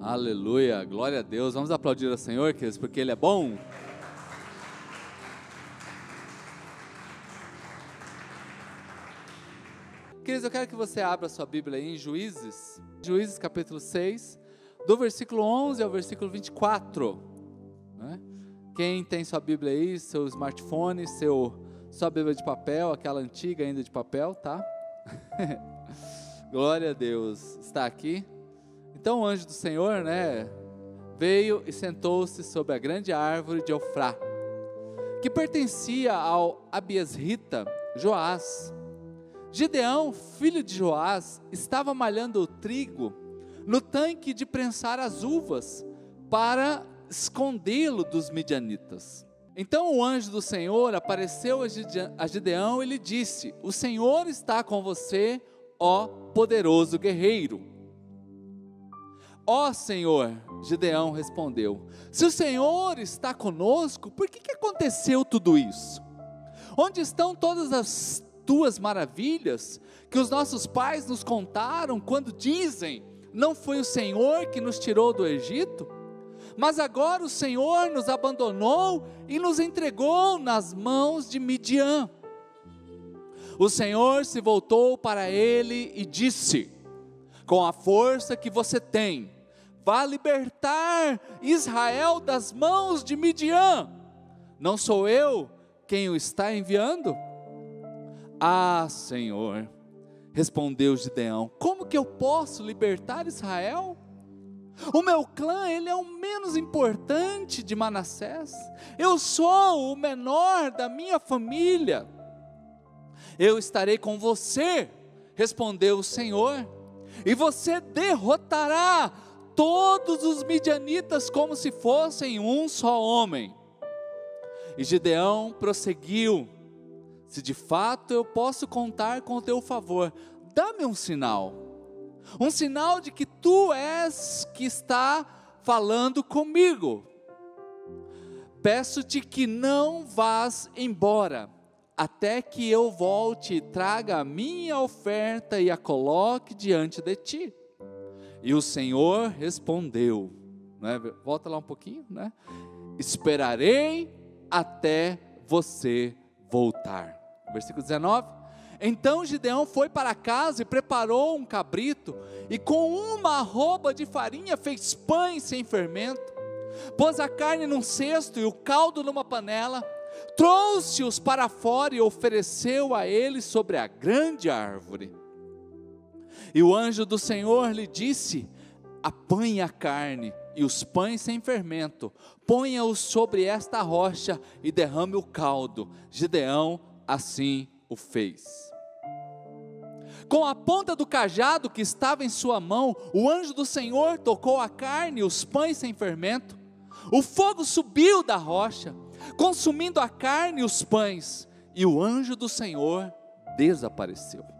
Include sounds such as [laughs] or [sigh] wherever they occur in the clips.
Aleluia, glória a Deus. Vamos aplaudir ao Senhor, queridos, porque Ele é bom. Queridos, eu quero que você abra sua Bíblia aí em Juízes, Juízes capítulo 6, do versículo 11 ao versículo 24. Né? Quem tem sua Bíblia aí, seu smartphone, seu, sua Bíblia de papel, aquela antiga ainda de papel, tá? [laughs] Glória a Deus, está aqui. Então o anjo do Senhor, né, veio e sentou-se sobre a grande árvore de Ofrá, que pertencia ao Abiesrita Joás. Gideão, filho de Joás, estava malhando o trigo no tanque de prensar as uvas para escondê-lo dos midianitas. Então o anjo do Senhor apareceu a Gideão e lhe disse: O Senhor está com você, ó poderoso guerreiro. Ó Senhor, Gideão respondeu: Se o Senhor está conosco, por que, que aconteceu tudo isso? Onde estão todas as tuas maravilhas que os nossos pais nos contaram quando dizem: Não foi o Senhor que nos tirou do Egito? Mas agora o Senhor nos abandonou e nos entregou nas mãos de Midian. O Senhor se voltou para ele e disse: Com a força que você tem, vá libertar Israel das mãos de Midian. Não sou eu quem o está enviando? Ah, Senhor, respondeu Gideão: Como que eu posso libertar Israel? O meu clã, ele é o menos importante de Manassés. Eu sou o menor da minha família. Eu estarei com você, respondeu o Senhor, e você derrotará todos os midianitas como se fossem um só homem. E Gideão prosseguiu: Se de fato eu posso contar com o teu favor, dá-me um sinal. Um sinal de que tu és que está falando comigo. Peço-te que não vás embora, até que eu volte e traga a minha oferta e a coloque diante de ti. E o Senhor respondeu, né? volta lá um pouquinho, né? Esperarei até você voltar. Versículo 19. Então Gideão foi para casa e preparou um cabrito, e com uma arroba de farinha fez pães sem fermento, pôs a carne num cesto e o caldo numa panela, trouxe-os para fora e ofereceu a eles sobre a grande árvore. E o anjo do Senhor lhe disse: Apanhe a carne e os pães sem fermento, ponha-os sobre esta rocha e derrame o caldo. Gideão assim o fez. Com a ponta do cajado que estava em sua mão, o anjo do Senhor tocou a carne e os pães sem fermento. O fogo subiu da rocha, consumindo a carne e os pães, e o anjo do Senhor desapareceu.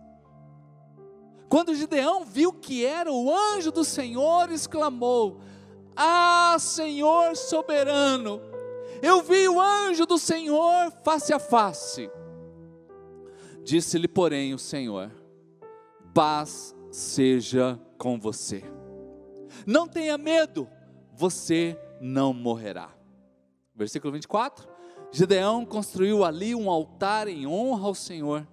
Quando Gideão viu que era o anjo do Senhor, exclamou: Ah, Senhor soberano, eu vi o anjo do Senhor face a face. Disse-lhe, porém, o Senhor: Paz seja com você. Não tenha medo, você não morrerá. Versículo 24: Gideão construiu ali um altar em honra ao Senhor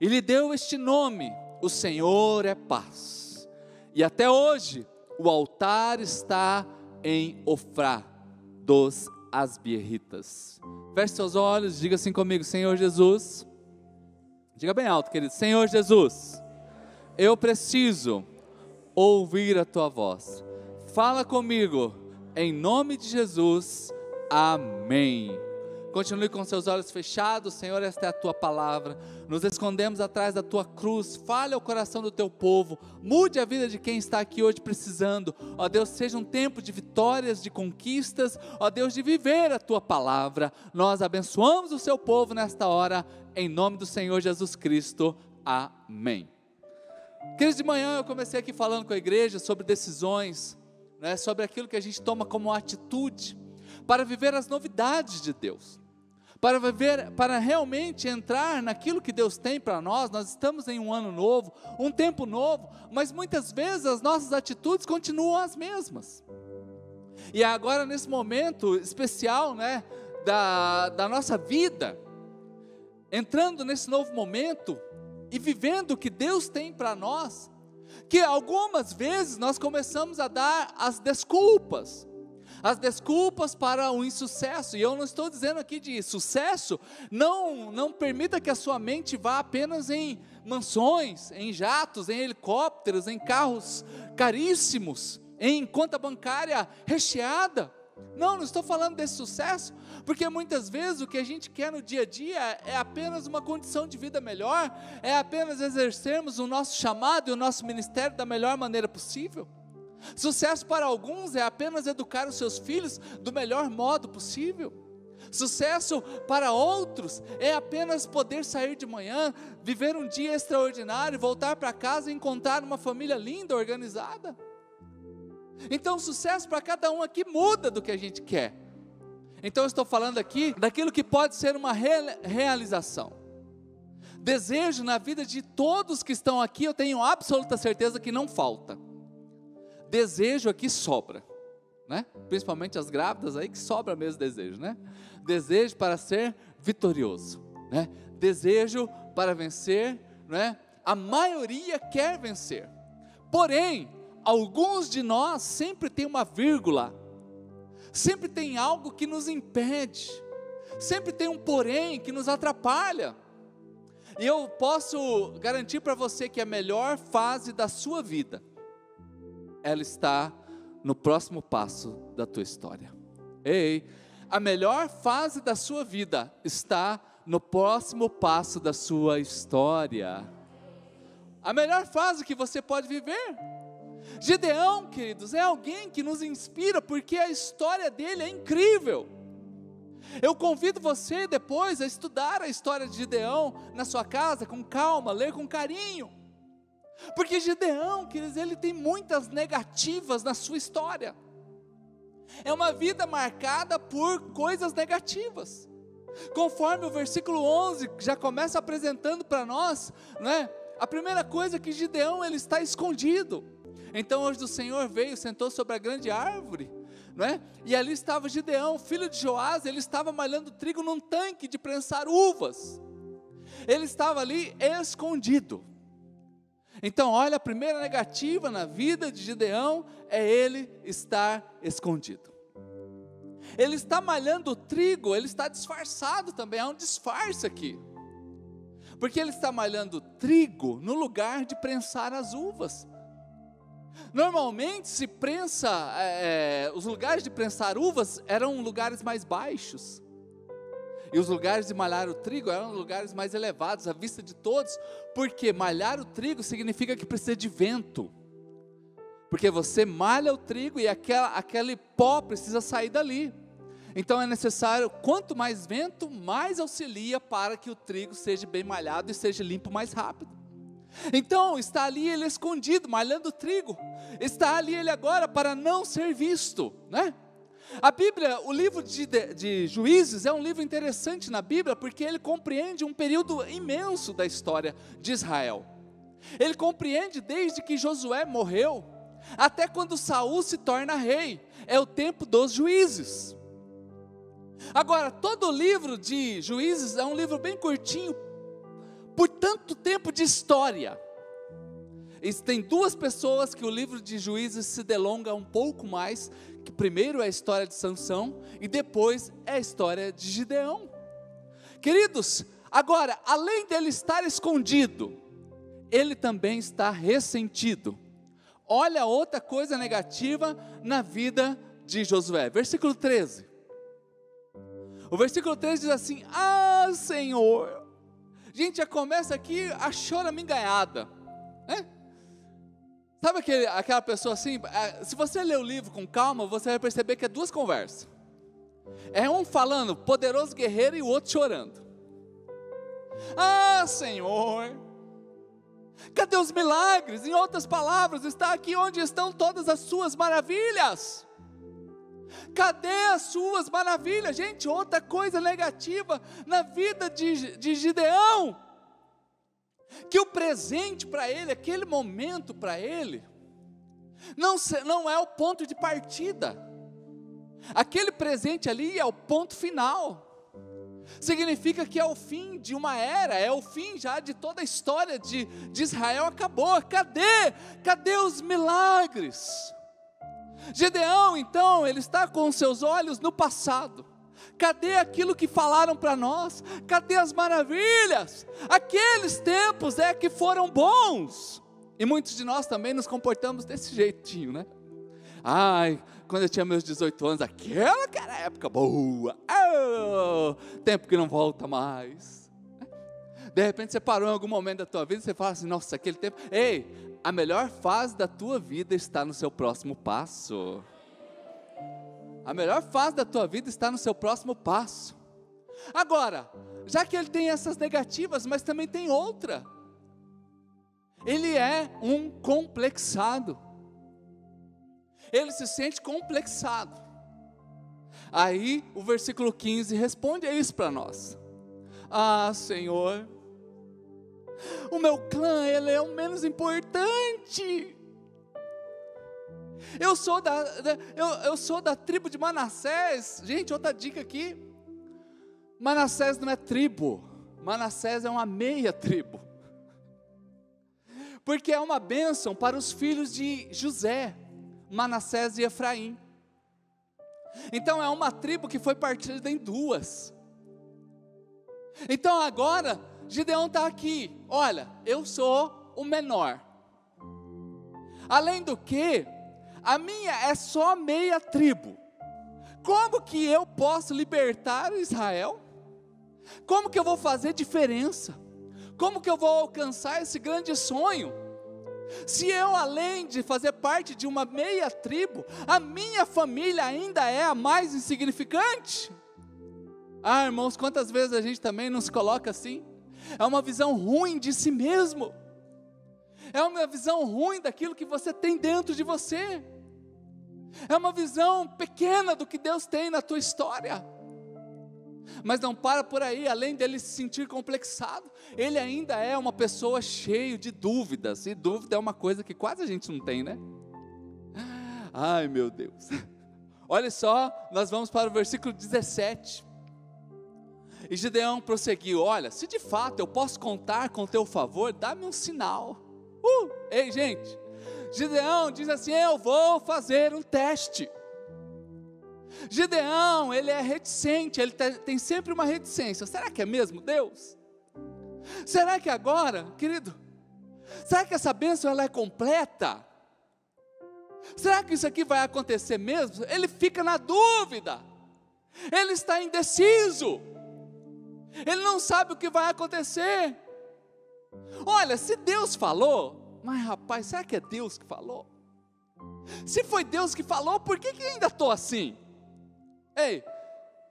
e lhe deu este nome o Senhor é paz. E até hoje, o altar está em Ofrá dos Asbierritas. Feche seus olhos, diga assim comigo: Senhor Jesus. Diga bem alto, querido: Senhor Jesus, eu preciso ouvir a tua voz. Fala comigo, em nome de Jesus. Amém. Continue com seus olhos fechados, Senhor, esta é a tua palavra. Nos escondemos atrás da tua cruz. Fale ao coração do teu povo. Mude a vida de quem está aqui hoje precisando. Ó Deus, seja um tempo de vitórias, de conquistas. Ó Deus, de viver a tua palavra. Nós abençoamos o seu povo nesta hora, em nome do Senhor Jesus Cristo. Amém. Queridos, de manhã eu comecei aqui falando com a igreja sobre decisões, né, sobre aquilo que a gente toma como atitude para viver as novidades de Deus para viver, para realmente entrar naquilo que Deus tem para nós. Nós estamos em um ano novo, um tempo novo, mas muitas vezes as nossas atitudes continuam as mesmas. E agora nesse momento especial, né, da, da nossa vida, entrando nesse novo momento e vivendo o que Deus tem para nós, que algumas vezes nós começamos a dar as desculpas, as desculpas para o insucesso, e eu não estou dizendo aqui de sucesso, não, não permita que a sua mente vá apenas em mansões, em jatos, em helicópteros, em carros caríssimos, em conta bancária recheada. Não, não estou falando desse sucesso, porque muitas vezes o que a gente quer no dia a dia é apenas uma condição de vida melhor, é apenas exercermos o nosso chamado e o nosso ministério da melhor maneira possível. Sucesso para alguns é apenas educar os seus filhos do melhor modo possível. Sucesso para outros é apenas poder sair de manhã, viver um dia extraordinário, voltar para casa e encontrar uma família linda, organizada. Então, sucesso para cada um aqui muda do que a gente quer. Então, estou falando aqui daquilo que pode ser uma realização. Desejo na vida de todos que estão aqui, eu tenho absoluta certeza que não falta. Desejo aqui sobra, né? Principalmente as grávidas aí que sobra mesmo desejo, né? Desejo para ser vitorioso, né? Desejo para vencer, né? A maioria quer vencer. Porém, alguns de nós sempre tem uma vírgula, sempre tem algo que nos impede, sempre tem um porém que nos atrapalha. E eu posso garantir para você que a melhor fase da sua vida, ela está no próximo passo da tua história. Ei, a melhor fase da sua vida está no próximo passo da sua história. A melhor fase que você pode viver Gideão, queridos, é alguém que nos inspira porque a história dele é incrível. Eu convido você depois a estudar a história de Gideão na sua casa com calma, ler com carinho. Porque Gideão, queridos, ele tem muitas negativas na sua história. É uma vida marcada por coisas negativas. Conforme o versículo 11 já começa apresentando para nós, né? A primeira coisa é que Gideão ele está escondido. Então hoje o Senhor veio, sentou sobre a grande árvore, não é? E ali estava Gideão, filho de Joás, ele estava malhando trigo num tanque de prensar uvas. Ele estava ali escondido. Então, olha, a primeira negativa na vida de Gideão é ele estar escondido. Ele está malhando trigo, ele está disfarçado também, há um disfarce aqui. Porque ele está malhando trigo no lugar de prensar as uvas. Normalmente se prensa, é, é, os lugares de prensar uvas eram lugares mais baixos. E os lugares de malhar o trigo eram lugares mais elevados, à vista de todos, porque malhar o trigo significa que precisa de vento. Porque você malha o trigo e aquela, aquele pó precisa sair dali. Então é necessário, quanto mais vento, mais auxilia para que o trigo seja bem malhado e seja limpo mais rápido. Então está ali ele escondido, malhando trigo. Está ali ele agora para não ser visto, né? A Bíblia, o livro de, de, de, Juízes é um livro interessante na Bíblia porque ele compreende um período imenso da história de Israel. Ele compreende desde que Josué morreu até quando Saul se torna rei. É o tempo dos juízes. Agora, todo o livro de Juízes é um livro bem curtinho, por tanto tempo de história. Tem duas pessoas que o livro de Juízes se delonga um pouco mais, que primeiro é a história de Sansão e depois é a história de Gideão. Queridos, agora, além dele estar escondido, ele também está ressentido. Olha outra coisa negativa na vida de Josué. Versículo 13. O versículo 13 diz assim: Ah, Senhor, gente já começa aqui a choraminganhada, né? Sabe aquele, aquela pessoa assim? É, se você ler o livro com calma, você vai perceber que é duas conversas. É um falando, poderoso guerreiro, e o outro chorando. Ah, Senhor, cadê os milagres? Em outras palavras, está aqui onde estão todas as suas maravilhas. Cadê as suas maravilhas? Gente, outra coisa negativa na vida de, de Gideão, que o presente para ele, aquele momento para ele, não, não é o ponto de partida, aquele presente ali é o ponto final. Significa que é o fim de uma era, é o fim já de toda a história de, de Israel acabou. Cadê? Cadê os milagres? Gedeão, então, ele está com seus olhos no passado. Cadê aquilo que falaram para nós? Cadê as maravilhas? Aqueles tempos é que foram bons. E muitos de nós também nos comportamos desse jeitinho, né? Ai, quando eu tinha meus 18 anos, aquela que era época boa. Oh, tempo que não volta mais. De repente você parou em algum momento da tua vida e você fala assim: nossa, aquele tempo. Ei, a melhor fase da tua vida está no seu próximo passo. A melhor fase da tua vida está no seu próximo passo. Agora, já que ele tem essas negativas, mas também tem outra. Ele é um complexado. Ele se sente complexado. Aí o versículo 15 responde a isso para nós. Ah, Senhor, o meu clã, ele é o menos importante. Eu sou da, eu, eu sou da tribo de Manassés. Gente, outra dica aqui. Manassés não é tribo. Manassés é uma meia tribo. Porque é uma bênção para os filhos de José, Manassés e Efraim. Então é uma tribo que foi partida em duas. Então agora Gideão está aqui. Olha, eu sou o menor. Além do que, a minha é só meia tribo. Como que eu posso libertar Israel? Como que eu vou fazer diferença? Como que eu vou alcançar esse grande sonho? Se eu, além de fazer parte de uma meia tribo, a minha família ainda é a mais insignificante? Ah, irmãos, quantas vezes a gente também nos coloca assim? é uma visão ruim de si mesmo, é uma visão ruim daquilo que você tem dentro de você, é uma visão pequena do que Deus tem na tua história. Mas não para por aí, além dele se sentir complexado, ele ainda é uma pessoa cheio de dúvidas, e dúvida é uma coisa que quase a gente não tem, né? Ai meu Deus, [laughs] olha só, nós vamos para o versículo 17. E Gideão prosseguiu: Olha, se de fato eu posso contar com teu favor, dá-me um sinal. Uh, ei, gente, Gideão diz assim: Eu vou fazer um teste. Gideão, ele é reticente, ele tem sempre uma reticência. Será que é mesmo Deus? Será que agora, querido, será que essa bênção ela é completa? Será que isso aqui vai acontecer mesmo? Ele fica na dúvida, ele está indeciso ele não sabe o que vai acontecer. Olha, se Deus falou, mas rapaz, será que é Deus que falou? Se foi Deus que falou, por que, que ainda estou assim? Ei,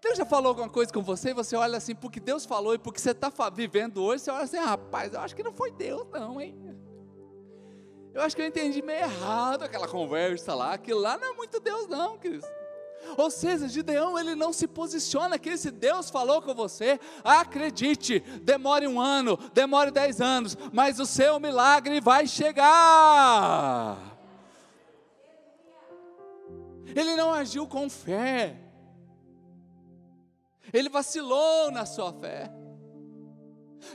Deus já falou alguma coisa com você e você olha assim, porque Deus falou e porque você está vivendo hoje, você olha assim, rapaz, eu acho que não foi Deus, não, hein? Eu acho que eu entendi meio errado aquela conversa lá, aquilo lá não é muito Deus, não, queridos. Ou seja, Gideão ele não se posiciona que se Deus falou com você, acredite, demore um ano, demore dez anos, mas o seu milagre vai chegar. Ele não agiu com fé, ele vacilou na sua fé.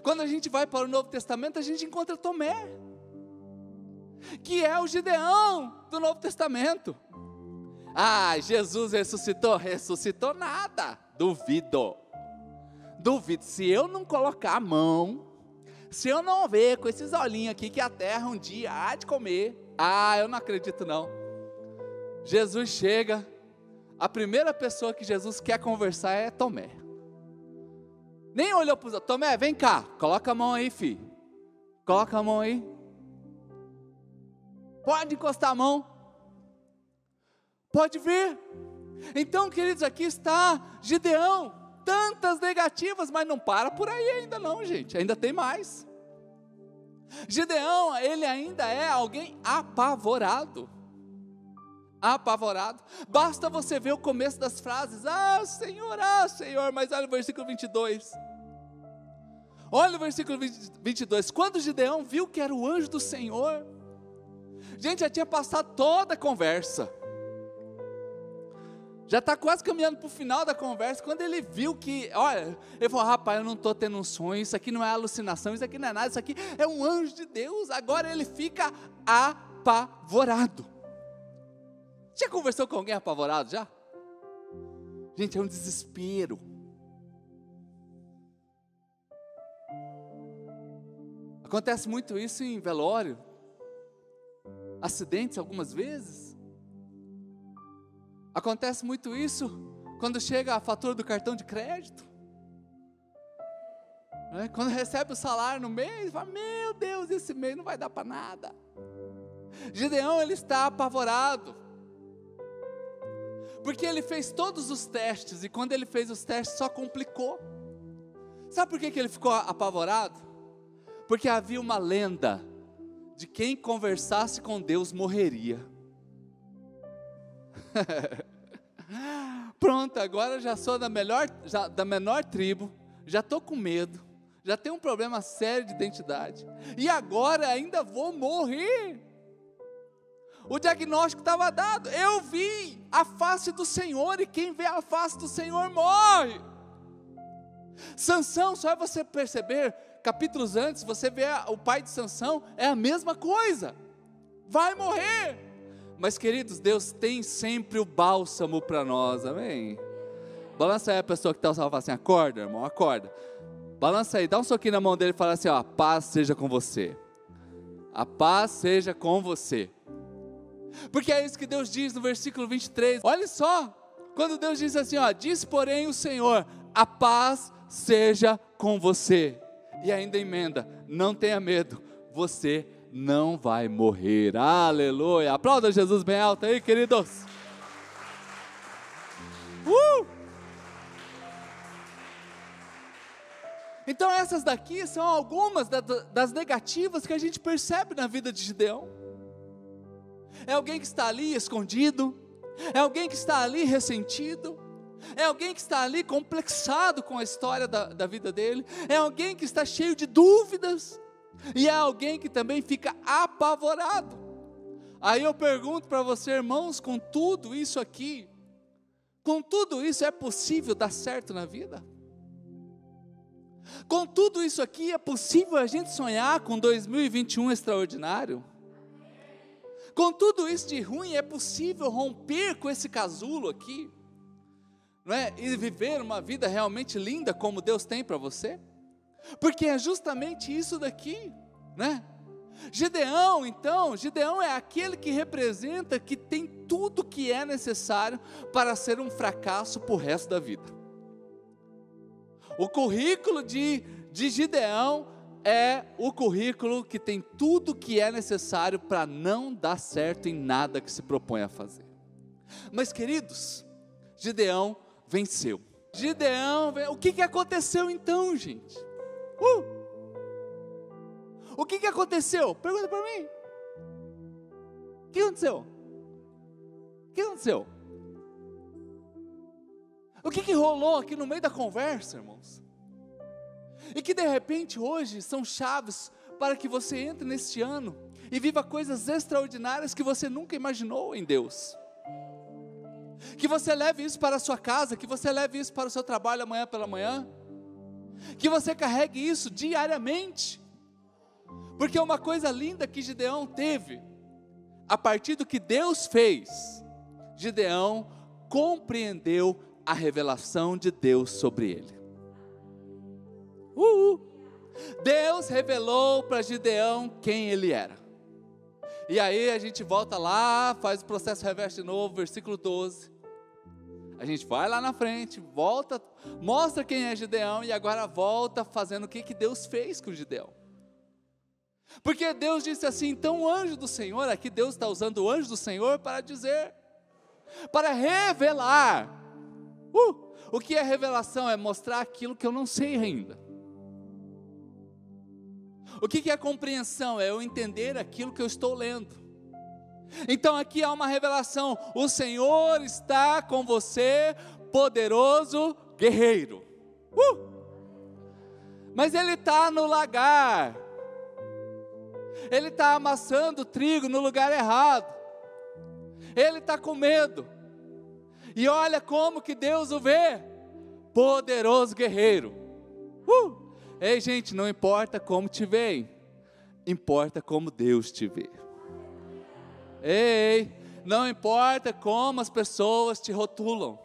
Quando a gente vai para o Novo Testamento, a gente encontra Tomé, que é o Gideão do Novo Testamento. Ah, Jesus ressuscitou? Ressuscitou nada. Duvido. Duvido. Se eu não colocar a mão, se eu não ver com esses olhinhos aqui que a terra um dia há de comer, ah, eu não acredito não. Jesus chega, a primeira pessoa que Jesus quer conversar é Tomé. Nem olhou para os Tomé, vem cá, coloca a mão aí, filho. Coloca a mão aí. Pode encostar a mão. Pode ver. Então, queridos, aqui está Gideão. Tantas negativas, mas não para por aí ainda não, gente. Ainda tem mais. Gideão, ele ainda é alguém apavorado. apavorado. Basta você ver o começo das frases: Ah, Senhor, ah, Senhor. Mas olha o versículo 22. Olha o versículo 22. Quando Gideão viu que era o anjo do Senhor, gente, já tinha passado toda a conversa. Já está quase caminhando para o final da conversa. Quando ele viu que, olha, ele falou: rapaz, eu não estou tendo um sonho, isso aqui não é alucinação, isso aqui não é nada, isso aqui é um anjo de Deus. Agora ele fica apavorado. Já conversou com alguém apavorado já? Gente, é um desespero. Acontece muito isso em velório, acidentes algumas vezes. Acontece muito isso quando chega a fatura do cartão de crédito. Né? Quando recebe o salário no mês, fala: Meu Deus, esse mês não vai dar para nada. Gideão ele está apavorado, porque ele fez todos os testes e quando ele fez os testes só complicou. Sabe por que, que ele ficou apavorado? Porque havia uma lenda de quem conversasse com Deus morreria. [laughs] Pronto, agora já sou da melhor, já, da menor tribo, já estou com medo, já tenho um problema sério de identidade, e agora ainda vou morrer. O diagnóstico estava dado, eu vi a face do Senhor, e quem vê a face do Senhor morre. Sansão, só é você perceber capítulos antes, você vê o pai de Sansão, é a mesma coisa. Vai morrer. Mas queridos, Deus tem sempre o bálsamo para nós, amém? Balança aí a pessoa que está ao assim: acorda, irmão, acorda. Balança aí, dá um soquinho na mão dele e fala assim: ó, a paz seja com você. A paz seja com você. Porque é isso que Deus diz no versículo 23. Olha só, quando Deus diz assim: ó, diz porém o Senhor, a paz seja com você e ainda emenda: não tenha medo, você não vai morrer. Aleluia. Aplauda Jesus bem alto aí, queridos. Uh! Então, essas daqui são algumas das negativas que a gente percebe na vida de Gideão. É alguém que está ali escondido, é alguém que está ali ressentido, é alguém que está ali complexado com a história da, da vida dele, é alguém que está cheio de dúvidas, e é alguém que também fica apavorado. Aí eu pergunto para você, irmãos, com tudo isso aqui, com tudo isso é possível dar certo na vida? Com tudo isso aqui é possível a gente sonhar com 2021 extraordinário? Com tudo isso de ruim é possível romper com esse casulo aqui? não é? E viver uma vida realmente linda como Deus tem para você? Porque é justamente isso daqui, né? Gideão, então, Gideão é aquele que representa que tem tudo que é necessário para ser um fracasso para o resto da vida. O currículo de, de Gideão é o currículo que tem tudo que é necessário para não dar certo em nada que se propõe a fazer. Mas, queridos, Gideão venceu. Gideão, o que, que aconteceu então, gente? Uh! O que, que aconteceu? Pergunta para mim. O que aconteceu? O que aconteceu? O que, que rolou aqui no meio da conversa, irmãos? E que de repente hoje são chaves para que você entre neste ano e viva coisas extraordinárias que você nunca imaginou em Deus que você leve isso para a sua casa, que você leve isso para o seu trabalho amanhã pela manhã, que você carregue isso diariamente, porque uma coisa linda que Gideão teve, a partir do que Deus fez, Gideão compreendeu a revelação de Deus sobre ele. Uhul. Deus revelou para Gideão quem ele era. E aí a gente volta lá, faz o processo reverso de novo, versículo 12. A gente vai lá na frente, volta, mostra quem é Gideão e agora volta fazendo o que, que Deus fez com Gideão. Porque Deus disse assim: então o anjo do Senhor, aqui Deus está usando o anjo do Senhor para dizer, para revelar. Uh, o que é revelação? É mostrar aquilo que eu não sei ainda. O que é compreensão? É eu entender aquilo que eu estou lendo. Então aqui há uma revelação: o Senhor está com você, poderoso guerreiro. Uh! Mas ele está no lagar, ele está amassando trigo no lugar errado, ele está com medo, e olha como que Deus o vê, poderoso guerreiro. Uh! Ei, gente, não importa como te veem, importa como Deus te vê. Ei, não importa como as pessoas te rotulam.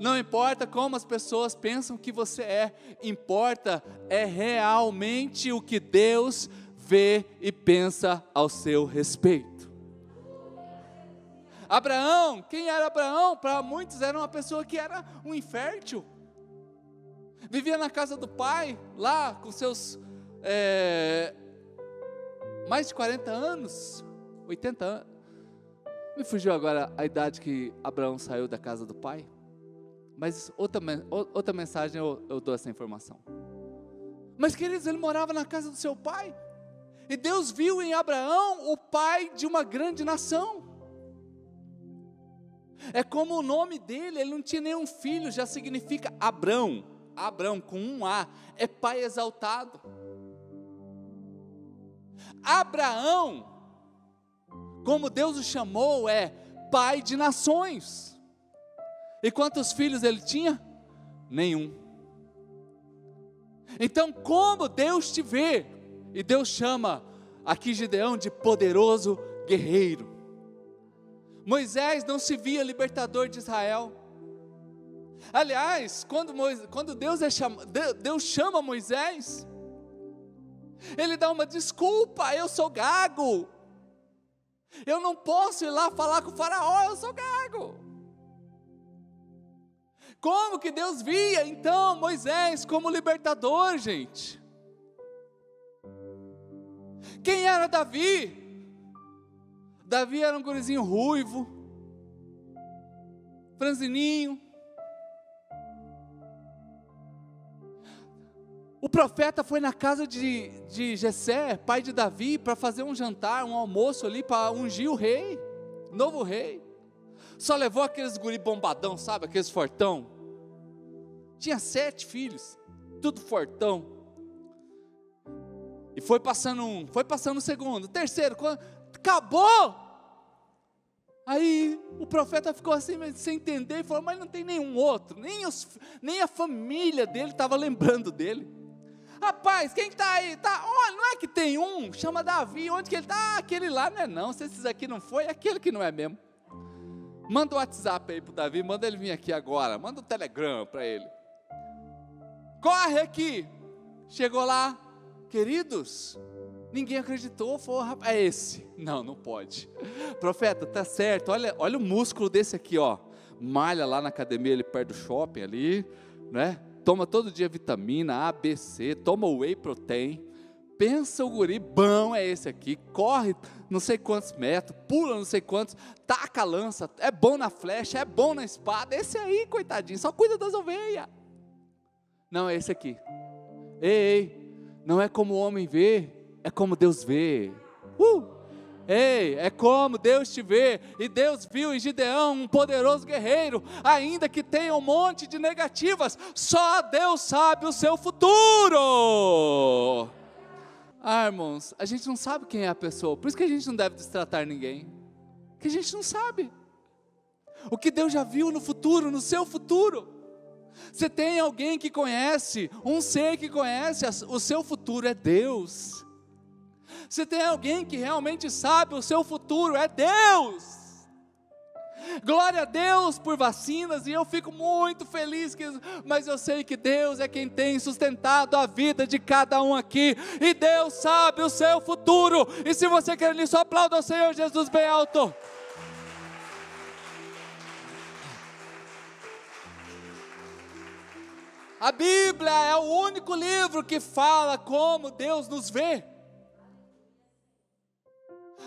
Não importa como as pessoas pensam que você é, importa é realmente o que Deus vê e pensa ao seu respeito. Abraão, quem era Abraão? Para muitos era uma pessoa que era um infértil. Vivia na casa do pai, lá com seus é, mais de 40 anos, 80 anos. Me fugiu agora a idade que Abraão saiu da casa do pai. Mas outra, outra mensagem eu, eu dou essa informação. Mas, queridos, ele morava na casa do seu pai. E Deus viu em Abraão o pai de uma grande nação. É como o nome dele, ele não tinha nenhum filho, já significa Abrão. Abrão com um A, é pai exaltado. Abraão como Deus o chamou, é pai de nações. E quantos filhos ele tinha? Nenhum. Então, como Deus te vê, e Deus chama aqui Gideão de poderoso guerreiro. Moisés não se via libertador de Israel. Aliás, quando, Moisés, quando Deus, é chama, Deus chama Moisés, ele dá uma desculpa, eu sou gago, eu não posso ir lá falar com o faraó, eu sou gago. Como que Deus via então Moisés como libertador, gente? Quem era Davi? Davi era um gurizinho ruivo, franzininho, O profeta foi na casa de, de Jessé, pai de Davi, para fazer um jantar, um almoço ali, para ungir o rei, novo rei. Só levou aqueles guri bombadão, sabe, aqueles fortão. Tinha sete filhos, tudo fortão. E foi passando um, foi passando o segundo, terceiro, quando acabou. Aí o profeta ficou assim, sem entender, e falou: Mas não tem nenhum outro, nem, os, nem a família dele estava lembrando dele. Rapaz, quem está aí? Tá, oh, não é que tem um, chama Davi, onde que ele está? Ah, aquele lá não é não, se esses aqui não foi, é aquele que não é mesmo. Manda o WhatsApp aí para o Davi, manda ele vir aqui agora, manda o telegrama para ele. Corre aqui. Chegou lá, queridos, ninguém acreditou, falou, rapaz, é esse. Não, não pode. Profeta, tá certo, olha, olha o músculo desse aqui, ó. Malha lá na academia, ele perto do shopping ali, né? Toma todo dia vitamina A, B, C, toma whey protein. Pensa o guri bom é esse aqui, corre não sei quantos metros, pula não sei quantos, taca a lança, é bom na flecha, é bom na espada. Esse aí, coitadinho, só cuida das ovelhas. Não, é esse aqui. Ei, ei, não é como o homem vê, é como Deus vê. Uh! Ei, é como Deus te vê, e Deus viu em Gideão um poderoso guerreiro, ainda que tenha um monte de negativas, só Deus sabe o seu futuro. Ah, irmãos, a gente não sabe quem é a pessoa, por isso que a gente não deve destratar ninguém, que a gente não sabe. O que Deus já viu no futuro, no seu futuro. Você tem alguém que conhece, um ser que conhece o seu futuro é Deus. Se tem alguém que realmente sabe o seu futuro, é Deus. Glória a Deus por vacinas, e eu fico muito feliz, que, mas eu sei que Deus é quem tem sustentado a vida de cada um aqui, e Deus sabe o seu futuro. E se você quer nisso, aplauda o Senhor Jesus bem alto. A Bíblia é o único livro que fala como Deus nos vê.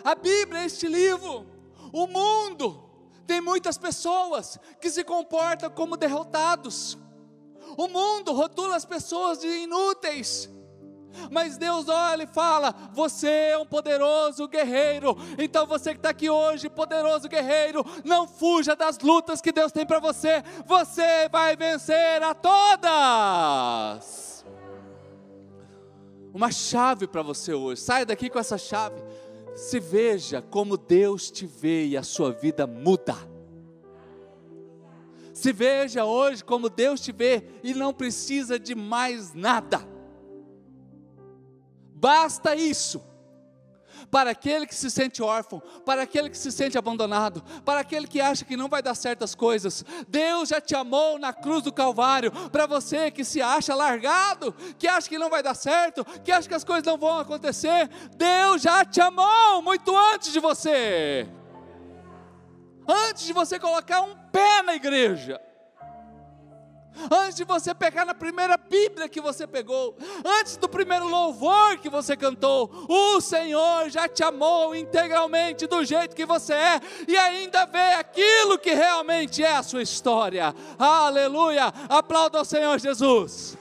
A Bíblia é este livro. O mundo tem muitas pessoas que se comportam como derrotados. O mundo rotula as pessoas de inúteis. Mas Deus olha e fala: Você é um poderoso guerreiro. Então você que está aqui hoje, poderoso guerreiro, não fuja das lutas que Deus tem para você. Você vai vencer a todas. Uma chave para você hoje. Saia daqui com essa chave. Se veja como Deus te vê e a sua vida muda. Se veja hoje como Deus te vê e não precisa de mais nada. Basta isso. Para aquele que se sente órfão, para aquele que se sente abandonado, para aquele que acha que não vai dar certas coisas, Deus já te amou na cruz do Calvário. Para você que se acha largado, que acha que não vai dar certo, que acha que as coisas não vão acontecer, Deus já te amou muito antes de você. Antes de você colocar um pé na igreja antes de você pegar na primeira Bíblia que você pegou, antes do primeiro louvor que você cantou, o Senhor já te amou integralmente do jeito que você é e ainda vê aquilo que realmente é a sua história. Aleluia! Aplauda ao Senhor Jesus.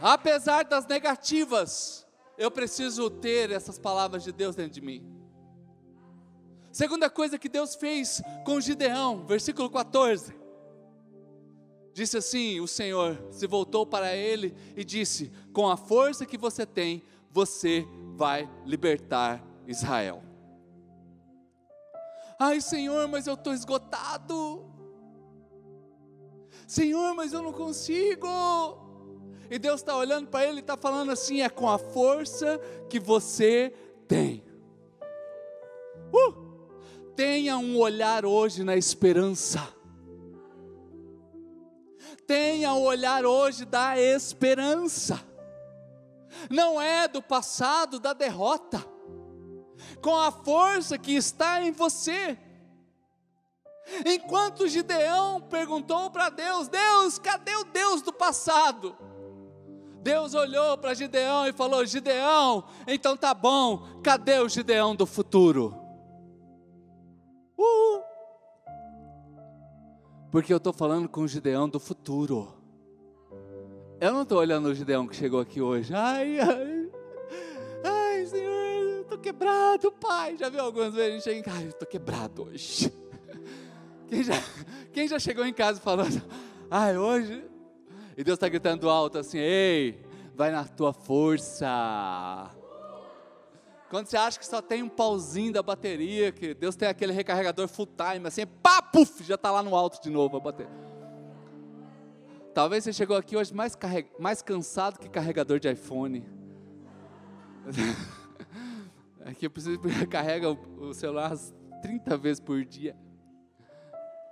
Apesar das negativas, eu preciso ter essas palavras de Deus dentro de mim. Segunda coisa que Deus fez com Gideão, versículo 14. Disse assim: O Senhor se voltou para ele e disse: Com a força que você tem, você vai libertar Israel. Ai, Senhor, mas eu estou esgotado. Senhor, mas eu não consigo. E Deus está olhando para ele e está falando assim: é com a força que você tem. Tenha um olhar hoje na esperança. Tenha o um olhar hoje da esperança. Não é do passado, da derrota. Com a força que está em você. Enquanto Gideão perguntou para Deus: Deus, cadê o Deus do passado? Deus olhou para Gideão e falou: Gideão, então tá bom, cadê o Gideão do futuro? Porque eu estou falando com o Gideão do futuro. Eu não estou olhando o Gideão que chegou aqui hoje. Ai, ai, ai, Senhor, estou quebrado, Pai. Já viu algumas vezes a gente chega em casa, estou quebrado hoje. [laughs] Quem já, quem já chegou em casa falando, ai, hoje. E Deus está gritando alto assim: ei, vai na tua força. Quando você acha que só tem um pauzinho da bateria, que Deus tem aquele recarregador full time, assim, pá, puf, já está lá no alto de novo a bateria. Talvez você chegou aqui hoje mais, carreg... mais cansado que carregador de iPhone. [laughs] É que eu preciso carrega o celular 30 vezes por dia.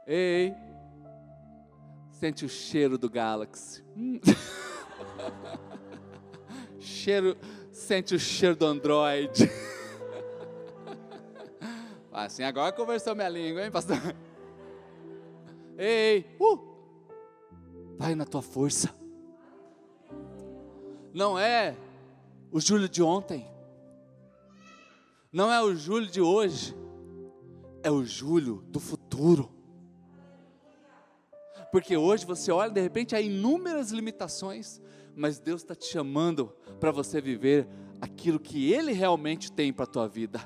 Ei, sente o cheiro do Galaxy. Hum. [laughs] cheiro sente o cheiro do Android. [laughs] Assim, agora conversou minha língua, hein, pastor? Ei, uh, vai na tua força. Não é o Júlio de ontem, não é o Júlio de hoje, é o Júlio do futuro. Porque hoje você olha, de repente, há inúmeras limitações, mas Deus está te chamando para você viver aquilo que Ele realmente tem para a tua vida.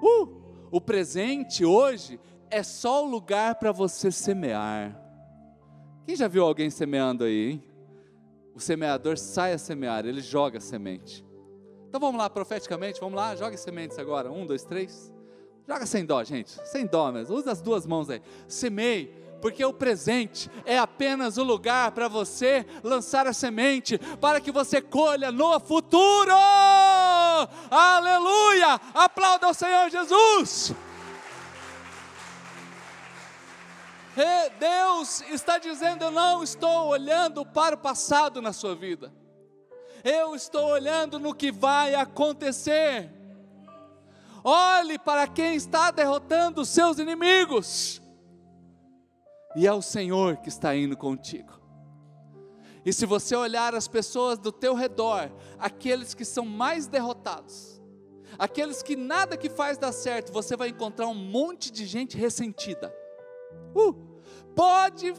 Uh, o presente hoje é só o lugar para você semear. Quem já viu alguém semeando aí? Hein? O semeador sai a semear, ele joga a semente. Então vamos lá, profeticamente, vamos lá, joga sementes agora. Um, dois, três. Joga sem dó, gente. Sem dó mesmo. Usa as duas mãos aí. Semeie porque o presente é apenas o lugar para você lançar a semente, para que você colha no futuro. Aleluia! Aplauda o Senhor Jesus. E Deus está dizendo: Eu não estou olhando para o passado na sua vida, eu estou olhando no que vai acontecer. Olhe para quem está derrotando os seus inimigos e é o Senhor que está indo contigo. E se você olhar as pessoas do teu redor, aqueles que são mais derrotados, aqueles que nada que faz dar certo, você vai encontrar um monte de gente ressentida. Uh, pode,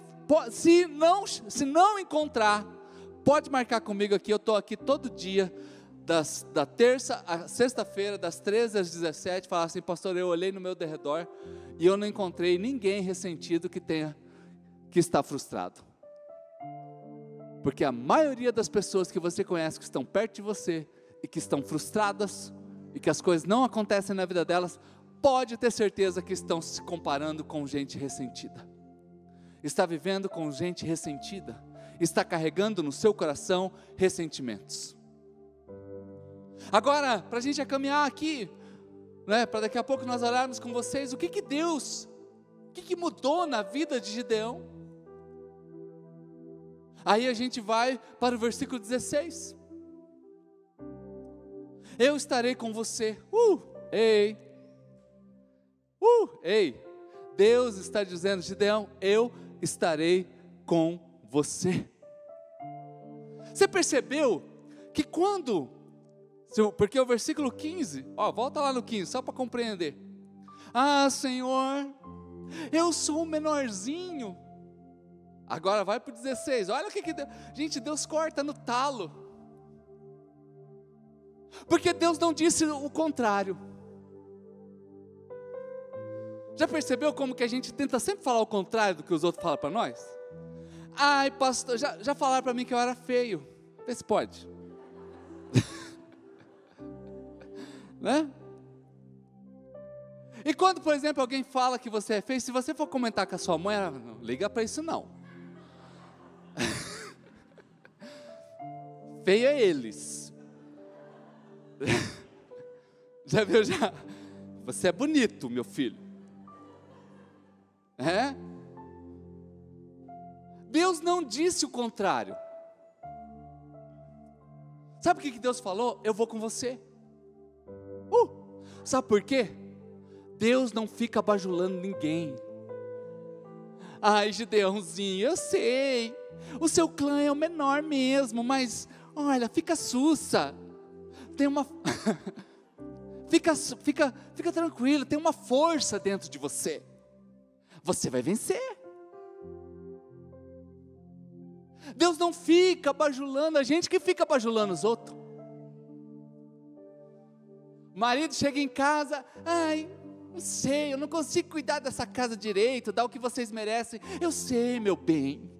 se não, se não encontrar, pode marcar comigo aqui, eu estou aqui todo dia, das, da terça a sexta-feira, das 13 às 17, falar assim, pastor, eu olhei no meu derredor e eu não encontrei ninguém ressentido que tenha, que está frustrado. Porque a maioria das pessoas que você conhece que estão perto de você e que estão frustradas e que as coisas não acontecem na vida delas, pode ter certeza que estão se comparando com gente ressentida. Está vivendo com gente ressentida, está carregando no seu coração ressentimentos. Agora, para a gente caminhar aqui, né, para daqui a pouco nós olharmos com vocês, o que que Deus, o que que mudou na vida de Gideão? Aí a gente vai para o versículo 16. Eu estarei com você. Uh, ei. Uh, ei. Deus está dizendo, Gideão, eu estarei com você. Você percebeu que quando, porque o versículo 15, ó, volta lá no 15, só para compreender. Ah, Senhor, eu sou o menorzinho. Agora vai para o 16, olha o que, que Deus, gente, Deus corta no talo. Porque Deus não disse o contrário. Já percebeu como que a gente tenta sempre falar o contrário do que os outros falam para nós? Ai, pastor, já, já falaram para mim que eu era feio. Vê se pode. [laughs] né? E quando, por exemplo, alguém fala que você é feio, se você for comentar com a sua mãe, ela, não liga para isso não. [laughs] feio é eles. [laughs] já viu já? Você é bonito, meu filho. É? Deus não disse o contrário. Sabe o que Deus falou? Eu vou com você. Uh, sabe por quê? Deus não fica bajulando ninguém. Ai, Gideãozinho, eu sei. O seu clã é o menor mesmo, mas olha, fica sussa. Tem uma [laughs] fica, fica, fica tranquilo, tem uma força dentro de você. Você vai vencer. Deus não fica bajulando a gente que fica bajulando os outros. O marido chega em casa, ai, não sei, eu não consigo cuidar dessa casa direito, dar o que vocês merecem. Eu sei, meu bem,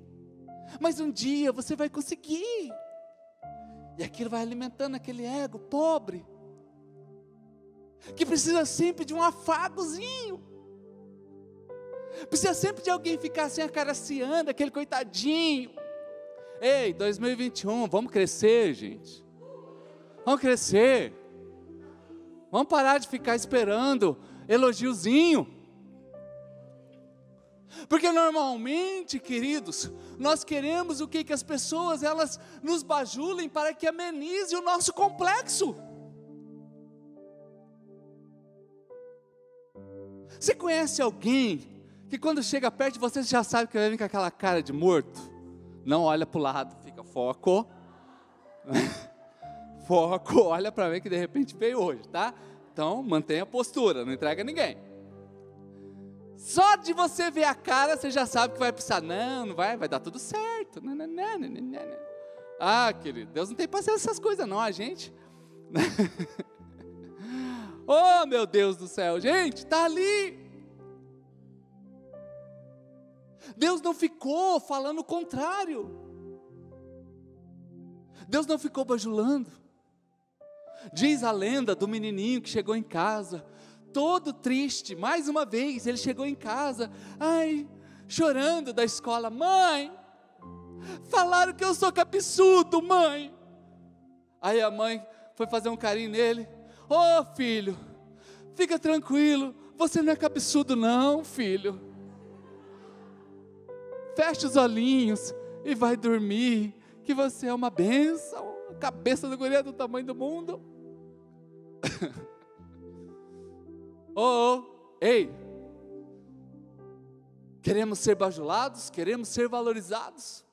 mas um dia você vai conseguir. E aquilo vai alimentando aquele ego pobre, que precisa sempre de um afagozinho, precisa sempre de alguém ficar assim acariciando, aquele coitadinho. Ei, 2021, vamos crescer, gente. Vamos crescer. Vamos parar de ficar esperando elogiozinho. Porque normalmente, queridos, nós queremos o que que as pessoas elas nos bajulem para que amenize o nosso complexo. Você conhece alguém que quando chega perto você, já sabe que vai com aquela cara de morto? Não olha para o lado, fica foco. [laughs] foco, [laughs] olha para mim que de repente veio hoje, tá? Então mantenha a postura, não entrega ninguém. Só de você ver a cara, você já sabe que vai precisar. Não, não vai, vai dar tudo certo. Ah, querido, Deus não tem paciência essas coisas, não, a gente. [laughs] oh, meu Deus do céu, gente, está ali. Deus não ficou falando o contrário. Deus não ficou bajulando. Diz a lenda do menininho que chegou em casa, todo triste, mais uma vez, ele chegou em casa, ai, chorando da escola: Mãe, falaram que eu sou cabeçudo, mãe. Aí a mãe foi fazer um carinho nele: Ô oh, filho, fica tranquilo, você não é cabeçudo, não, filho fecha os olhinhos e vai dormir, que você é uma benção, cabeça do guri é do tamanho do mundo. Oh, oh, ei, queremos ser bajulados, queremos ser valorizados.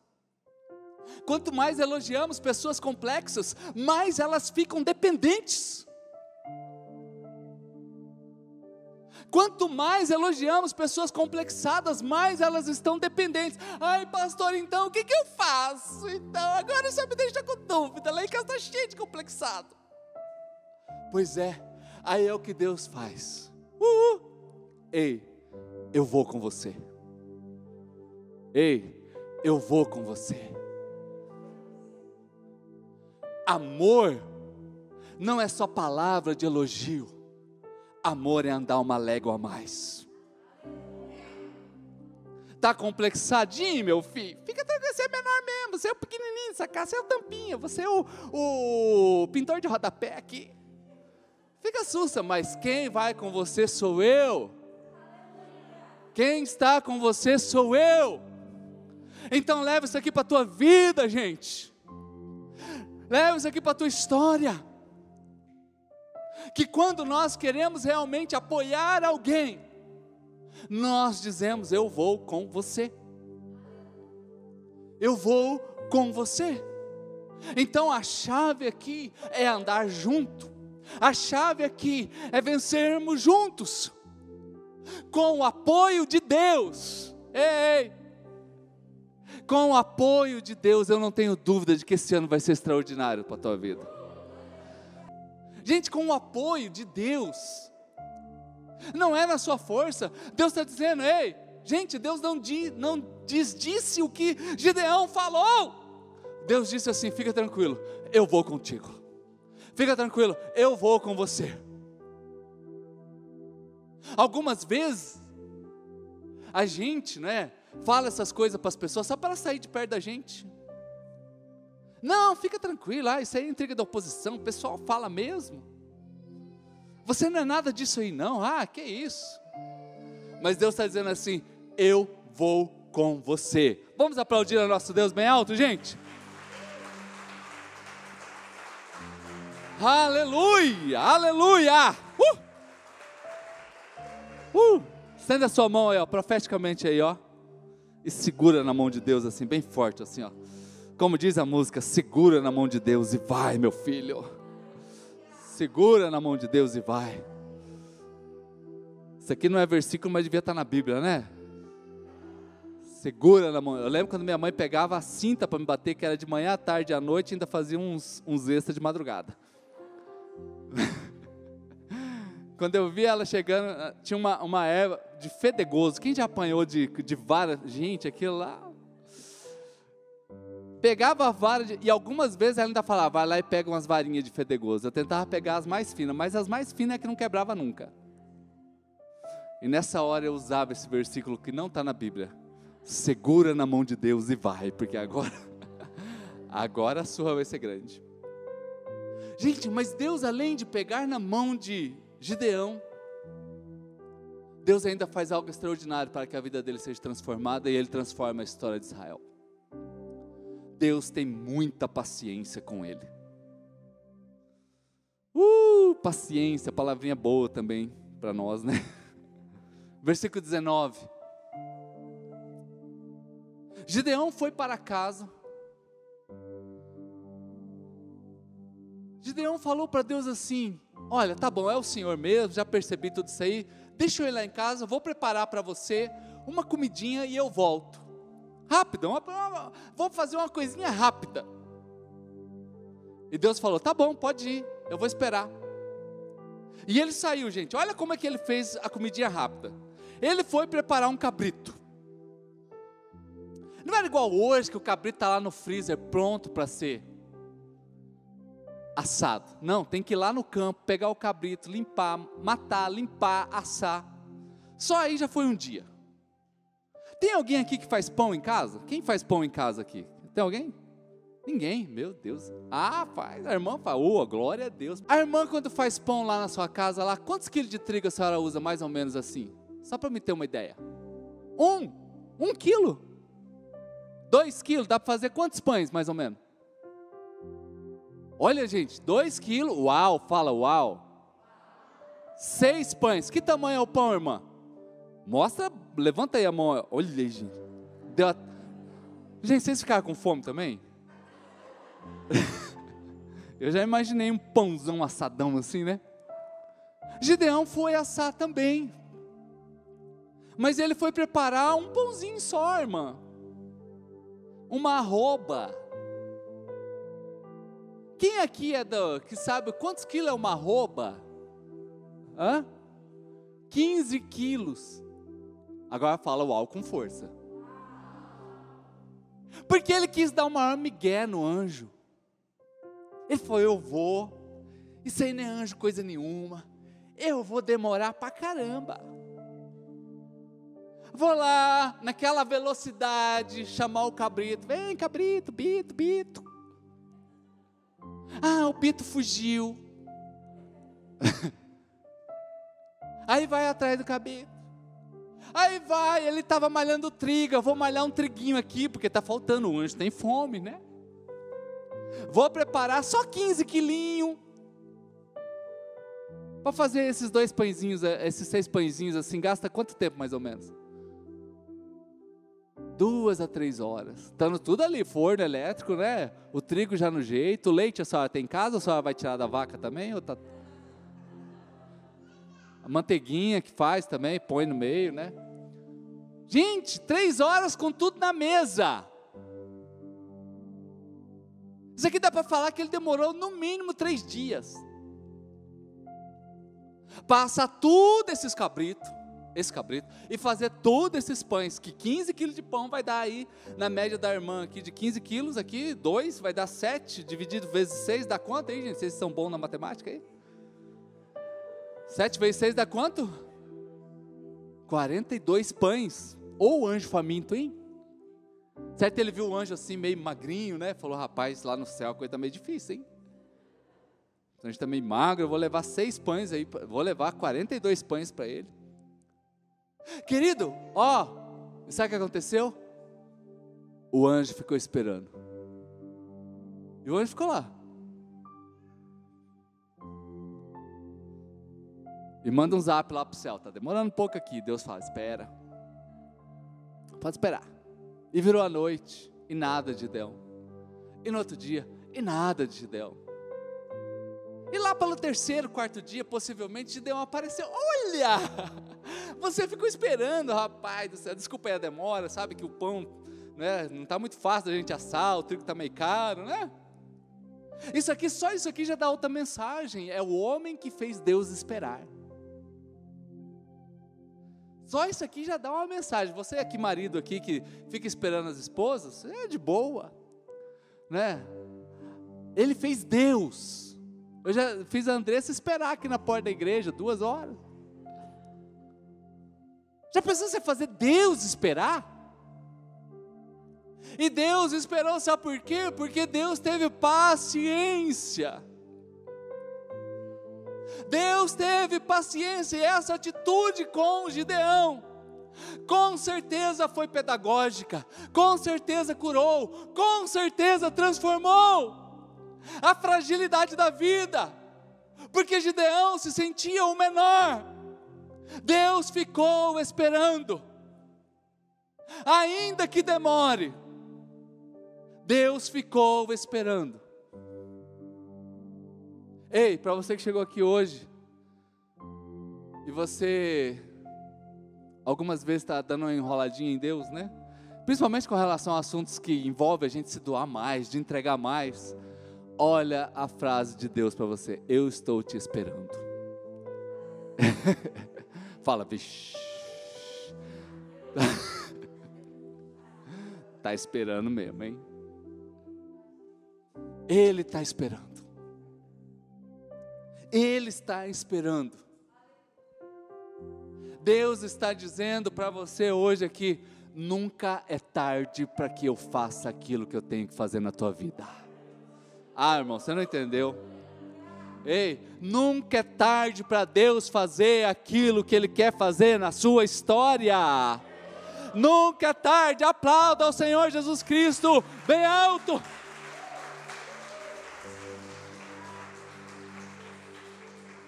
Quanto mais elogiamos pessoas complexas, mais elas ficam dependentes. Quanto mais elogiamos pessoas complexadas, mais elas estão dependentes. Ai, pastor, então o que, que eu faço? Então, agora só me deixa com dúvida. Lá casa está cheio de complexado. Pois é, aí é o que Deus faz. Uhul. Ei, eu vou com você. Ei, eu vou com você. Amor não é só palavra de elogio. Amor é andar uma légua a mais. Tá complexadinho, meu filho? Fica tranquilo, você é menor mesmo, você é o pequenininho, sacar, você é o tampinha, você é o, o pintor de rodapé aqui. Fica sussa, mas quem vai com você sou eu. Quem está com você sou eu. Então leva isso aqui para a tua vida, gente. Leva isso aqui para a tua história. Que quando nós queremos realmente apoiar alguém, nós dizemos: Eu vou com você. Eu vou com você. Então a chave aqui é andar junto. A chave aqui é vencermos juntos, com o apoio de Deus. Ei, ei, com o apoio de Deus, eu não tenho dúvida de que esse ano vai ser extraordinário para a tua vida. Gente, com o apoio de Deus, não é na sua força, Deus está dizendo, ei, gente, Deus não, diz, não desdisse o que Gideão falou. Deus disse assim: fica tranquilo, eu vou contigo. Fica tranquilo, eu vou com você. Algumas vezes, a gente, né, fala essas coisas para as pessoas só para sair de perto da gente. Não, fica tranquilo, ah, isso aí é intriga da oposição, o pessoal fala mesmo. Você não é nada disso aí, não, ah, que isso. Mas Deus está dizendo assim: eu vou com você. Vamos aplaudir ao nosso Deus bem alto, gente? Aleluia, aleluia. Uh! Uh! Estenda a sua mão aí, ó, profeticamente aí, ó e segura na mão de Deus assim, bem forte assim, ó. Como diz a música, segura na mão de Deus e vai, meu filho. Segura na mão de Deus e vai. Isso aqui não é versículo, mas devia estar na Bíblia, né? Segura na mão. Eu lembro quando minha mãe pegava a cinta para me bater, que era de manhã à tarde à noite, ainda fazia uns, uns extras de madrugada. [laughs] Quando eu vi ela chegando, ah, tinha uma, uma erva de fedegoso. Quem já apanhou de, de vara? Gente, aquilo lá. Pegava a vara, de, e algumas vezes ela ainda falava, vai lá e pega umas varinhas de fedegoso. Eu tentava pegar as mais finas, mas as mais finas é que não quebrava nunca. E nessa hora eu usava esse versículo que não está na Bíblia. Segura na mão de Deus e vai, porque agora, [laughs] agora a sua vai ser grande. Gente, mas Deus, além de pegar na mão de Gideão, Deus ainda faz algo extraordinário para que a vida dele seja transformada e ele transforma a história de Israel. Deus tem muita paciência com ele. Uh, paciência, palavrinha boa também para nós, né? [laughs] Versículo 19. Gideão foi para casa. Gideão falou para Deus assim: Olha, tá bom, é o Senhor mesmo, já percebi tudo isso aí. Deixa eu ir lá em casa, vou preparar para você uma comidinha e eu volto. Rápido, uma, uma, vou fazer uma coisinha rápida. E Deus falou: tá bom, pode ir, eu vou esperar. E ele saiu, gente. Olha como é que ele fez a comidinha rápida. Ele foi preparar um cabrito. Não era igual hoje que o cabrito está lá no freezer pronto para ser assado. Não, tem que ir lá no campo, pegar o cabrito, limpar, matar, limpar, assar. Só aí já foi um dia. Tem alguém aqui que faz pão em casa? Quem faz pão em casa aqui? Tem alguém? Ninguém, meu Deus. Ah, faz. A irmã fala, oh, glória a Deus. A irmã, quando faz pão lá na sua casa, lá, quantos quilos de trigo a senhora usa, mais ou menos assim? Só para me ter uma ideia. Um. Um quilo. Dois quilos. Dá para fazer quantos pães, mais ou menos? Olha, gente, dois quilos, uau, fala uau. Seis pães, que tamanho é o pão, irmã? Mostra, levanta aí a mão, olha, gente. Deu a... Gente, vocês ficaram com fome também? [laughs] Eu já imaginei um pãozão assadão assim, né? Gideão foi assar também, Mas ele foi preparar um pãozinho só, irmã. Uma arroba. Quem aqui é do, que sabe quantos quilos é uma arroba? Hã? 15 quilos. Agora fala uau com força. Porque ele quis dar uma migué no anjo. Ele falou: Eu vou. Isso aí não é anjo coisa nenhuma. Eu vou demorar pra caramba. Vou lá, naquela velocidade, chamar o cabrito. Vem, cabrito, bito, bito. Ah, o bito fugiu. [laughs] Aí vai atrás do cabrito. Aí vai, ele estava malhando trigo, vou malhar um triguinho aqui, porque está faltando, o anjo tem fome, né? Vou preparar só 15 quilinhos. Para fazer esses dois pãezinhos, eh, esses seis pãezinhos assim, gasta quanto tempo mais ou menos? Duas a três horas. Estando tudo ali, forno elétrico, né? O trigo já no jeito. O leite a senhora tem em casa a senhora vai tirar da vaca também? Ou tá... A manteiguinha que faz também, põe no meio, né? Gente, três horas com tudo na mesa. Isso aqui dá para falar que ele demorou no mínimo três dias. Passar tudo esses cabritos, esse cabrito, e fazer todos esses pães, que 15 quilos de pão vai dar aí, na média da irmã aqui, de 15 quilos aqui, dois, vai dar sete, dividido vezes seis, dá quanto aí, gente? Vocês são bons na matemática aí? Sete vezes seis dá quanto? 42 pães. Ou anjo faminto, hein? Certo, ele viu o anjo assim, meio magrinho, né? Falou, rapaz, lá no céu a coisa tá meio difícil, hein? O anjo está meio magro, eu vou levar seis pães aí, vou levar 42 pães para ele. Querido, ó, sabe o que aconteceu? O anjo ficou esperando. E o anjo ficou lá. E manda um zap lá para o céu, tá demorando um pouco aqui. Deus fala, espera. Pode esperar. E virou a noite, e nada de Gideão. E no outro dia, e nada de Gideão. E lá pelo terceiro, quarto dia, possivelmente, Gideão apareceu. Olha! [laughs] Você ficou esperando, rapaz do céu. Desculpa aí a demora, sabe que o pão né, não está muito fácil da gente assar, o trigo está meio caro, né? Isso aqui, só isso aqui já dá outra mensagem. É o homem que fez Deus esperar. Só isso aqui já dá uma mensagem. Você aqui, marido aqui, que fica esperando as esposas, é de boa, né? Ele fez Deus. Eu já fiz a Andressa esperar aqui na porta da igreja duas horas. Já pensou você fazer Deus esperar? E Deus esperou, sabe por quê? Porque Deus teve paciência. Deus teve paciência e essa atitude com Gideão, com certeza foi pedagógica, com certeza curou, com certeza transformou a fragilidade da vida, porque Gideão se sentia o menor, Deus ficou esperando, ainda que demore, Deus ficou esperando. Ei, para você que chegou aqui hoje e você algumas vezes está dando uma enroladinha em Deus, né? Principalmente com relação a assuntos que envolvem a gente se doar mais, de entregar mais. Olha a frase de Deus para você: Eu estou te esperando. [laughs] Fala, bicho. [laughs] tá esperando mesmo, hein? Ele está esperando. Ele está esperando. Deus está dizendo para você hoje aqui: nunca é tarde para que eu faça aquilo que eu tenho que fazer na tua vida. Ah, irmão, você não entendeu? Ei, nunca é tarde para Deus fazer aquilo que Ele quer fazer na sua história. Nunca é tarde, aplauda ao Senhor Jesus Cristo, bem alto.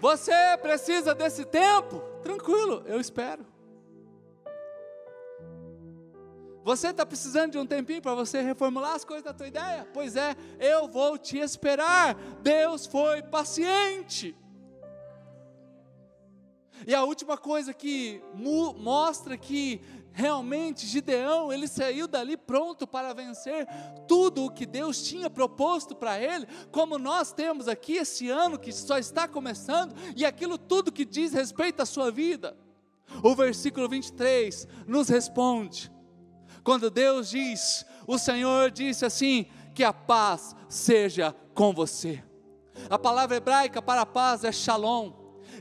Você precisa desse tempo? Tranquilo, eu espero. Você está precisando de um tempinho para você reformular as coisas da tua ideia? Pois é, eu vou te esperar. Deus foi paciente. E a última coisa que mostra que realmente Gideão, ele saiu dali pronto para vencer tudo o que Deus tinha proposto para ele, como nós temos aqui esse ano que só está começando, e aquilo tudo que diz respeito à sua vida. O versículo 23 nos responde, quando Deus diz: O Senhor disse assim: que a paz seja com você. A palavra hebraica para paz é shalom,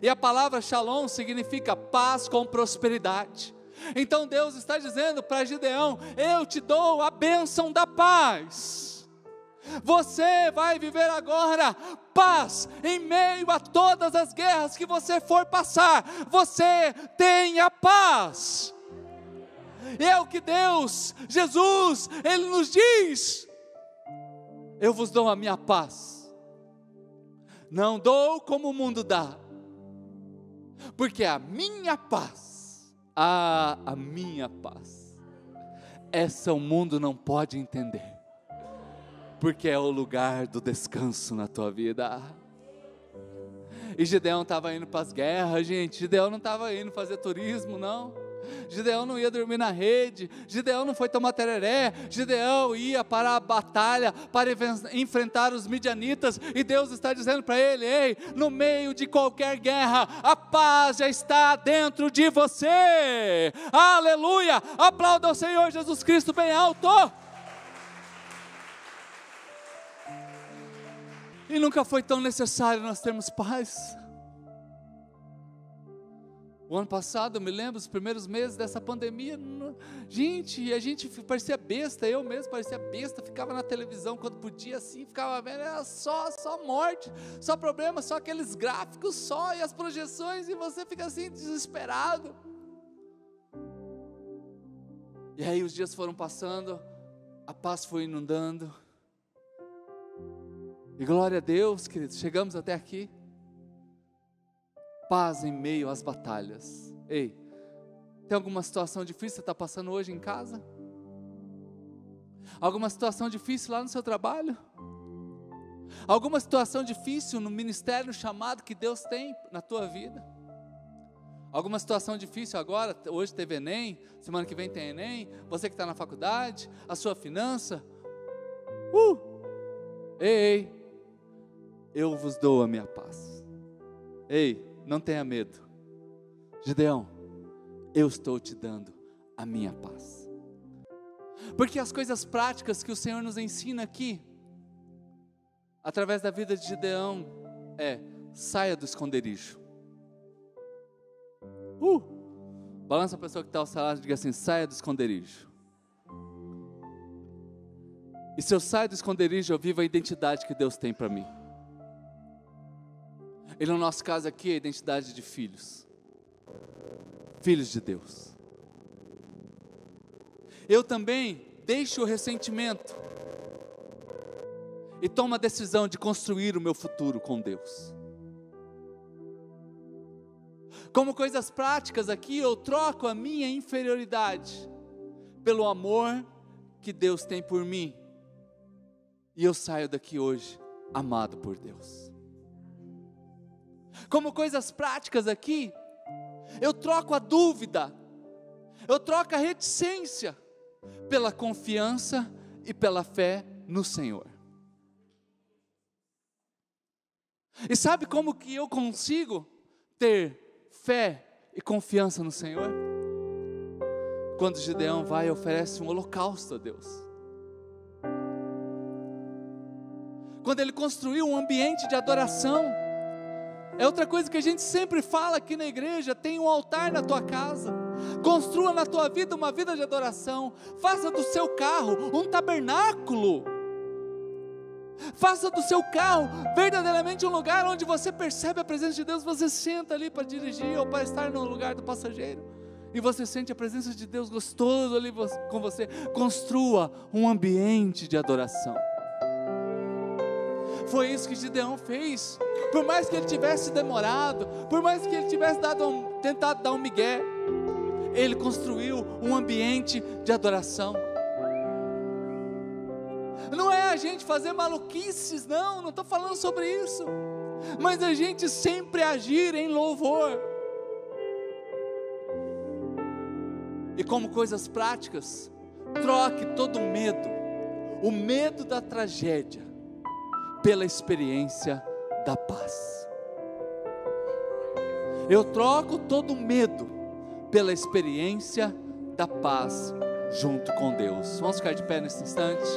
e a palavra shalom significa paz com prosperidade. Então Deus está dizendo para Gideão: Eu te dou a bênção da paz. Você vai viver agora paz em meio a todas as guerras que você for passar. Você tem a paz. É o que Deus, Jesus, Ele nos diz: Eu vos dou a minha paz. Não dou como o mundo dá, porque a minha paz, a, a minha paz, essa o mundo não pode entender, porque é o lugar do descanso na tua vida. E Gideão estava indo para as guerras, gente. Gideão não estava indo fazer turismo, não. Gideão não ia dormir na rede, Gideão não foi tomar tereré, Gideão ia para a batalha, para enfrentar os midianitas, e Deus está dizendo para ele: ei, no meio de qualquer guerra, a paz já está dentro de você, aleluia! Aplauda ao Senhor Jesus Cristo bem alto. E nunca foi tão necessário nós termos paz. O ano passado, eu me lembro, os primeiros meses dessa pandemia, gente, a gente parecia besta, eu mesmo parecia besta, ficava na televisão quando podia assim, ficava vendo, era só, só morte, só problema, só aqueles gráficos só, e as projeções, e você fica assim, desesperado. E aí os dias foram passando, a paz foi inundando, e glória a Deus, queridos, chegamos até aqui paz em meio às batalhas. Ei, tem alguma situação difícil que você está passando hoje em casa? Alguma situação difícil lá no seu trabalho? Alguma situação difícil no ministério, no chamado que Deus tem na tua vida? Alguma situação difícil agora? Hoje teve Enem, semana que vem tem Enem. Você que está na faculdade, a sua finança. Uh! Ei, ei, eu vos dou a minha paz. Ei, não tenha medo. Gideão, eu estou te dando a minha paz. Porque as coisas práticas que o Senhor nos ensina aqui, através da vida de Gideão, é: saia do esconderijo. Uh! Balança a pessoa que está ao salário e diga assim: saia do esconderijo. E se eu saio do esconderijo, eu vivo a identidade que Deus tem para mim. E no nosso caso aqui, a identidade de filhos. Filhos de Deus. Eu também deixo o ressentimento e tomo a decisão de construir o meu futuro com Deus. Como coisas práticas aqui, eu troco a minha inferioridade pelo amor que Deus tem por mim. E eu saio daqui hoje amado por Deus como coisas práticas aqui, eu troco a dúvida, eu troco a reticência pela confiança e pela fé no Senhor. E sabe como que eu consigo ter fé e confiança no Senhor? Quando Gideão vai e oferece um holocausto a Deus. Quando ele construiu um ambiente de adoração é outra coisa que a gente sempre fala aqui na igreja: tem um altar na tua casa. Construa na tua vida uma vida de adoração. Faça do seu carro um tabernáculo. Faça do seu carro verdadeiramente um lugar onde você percebe a presença de Deus. Você senta ali para dirigir ou para estar no lugar do passageiro. E você sente a presença de Deus gostoso ali com você. Construa um ambiente de adoração. Foi isso que Gideão fez. Por mais que ele tivesse demorado, por mais que ele tivesse dado um, tentado dar um migué, ele construiu um ambiente de adoração. Não é a gente fazer maluquices, não, não estou falando sobre isso. Mas a gente sempre agir em louvor. E como coisas práticas, troque todo medo, o medo da tragédia, pela experiência da paz. Eu troco todo medo pela experiência da paz junto com Deus. Vamos ficar de pé nesse instante.